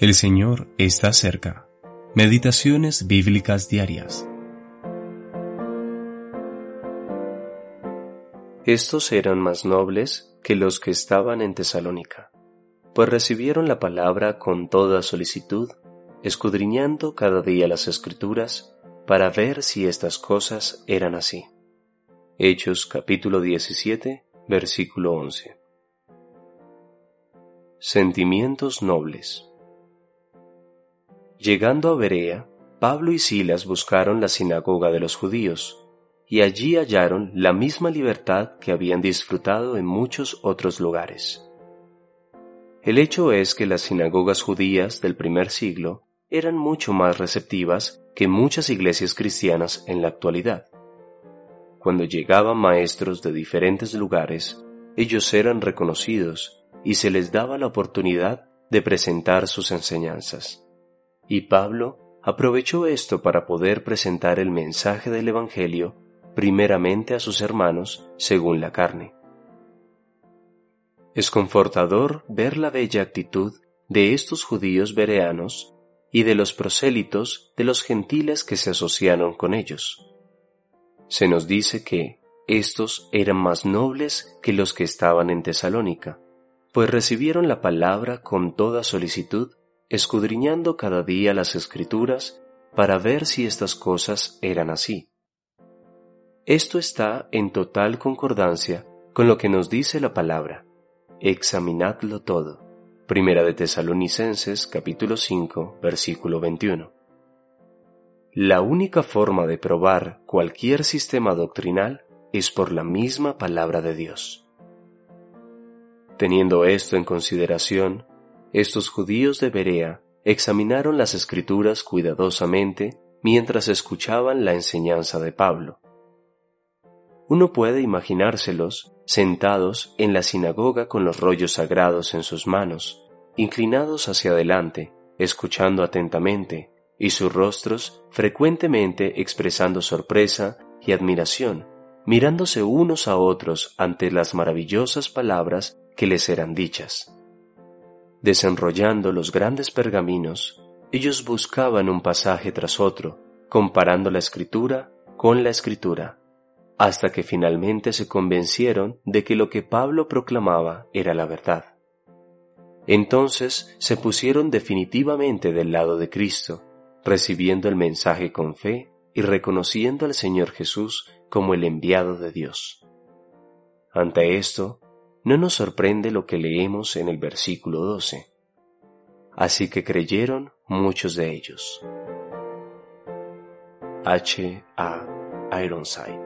El Señor está cerca. Meditaciones bíblicas diarias. Estos eran más nobles que los que estaban en Tesalónica, pues recibieron la palabra con toda solicitud, escudriñando cada día las escrituras para ver si estas cosas eran así. Hechos capítulo 17, versículo 11. Sentimientos nobles. Llegando a Berea, Pablo y Silas buscaron la sinagoga de los judíos, y allí hallaron la misma libertad que habían disfrutado en muchos otros lugares. El hecho es que las sinagogas judías del primer siglo eran mucho más receptivas que muchas iglesias cristianas en la actualidad. Cuando llegaban maestros de diferentes lugares, ellos eran reconocidos y se les daba la oportunidad de presentar sus enseñanzas. Y Pablo aprovechó esto para poder presentar el mensaje del Evangelio primeramente a sus hermanos según la carne. Es confortador ver la bella actitud de estos judíos bereanos y de los prosélitos de los gentiles que se asociaron con ellos. Se nos dice que estos eran más nobles que los que estaban en Tesalónica, pues recibieron la palabra con toda solicitud escudriñando cada día las escrituras para ver si estas cosas eran así. Esto está en total concordancia con lo que nos dice la palabra. Examinadlo todo. Primera de Tesalonicenses capítulo 5 versículo 21. La única forma de probar cualquier sistema doctrinal es por la misma palabra de Dios. Teniendo esto en consideración, estos judíos de Berea examinaron las escrituras cuidadosamente mientras escuchaban la enseñanza de Pablo. Uno puede imaginárselos sentados en la sinagoga con los rollos sagrados en sus manos, inclinados hacia adelante, escuchando atentamente, y sus rostros frecuentemente expresando sorpresa y admiración, mirándose unos a otros ante las maravillosas palabras que les eran dichas. Desenrollando los grandes pergaminos, ellos buscaban un pasaje tras otro, comparando la escritura con la escritura, hasta que finalmente se convencieron de que lo que Pablo proclamaba era la verdad. Entonces se pusieron definitivamente del lado de Cristo, recibiendo el mensaje con fe y reconociendo al Señor Jesús como el enviado de Dios. Ante esto, no nos sorprende lo que leemos en el versículo 12. Así que creyeron muchos de ellos. H. A. Ironside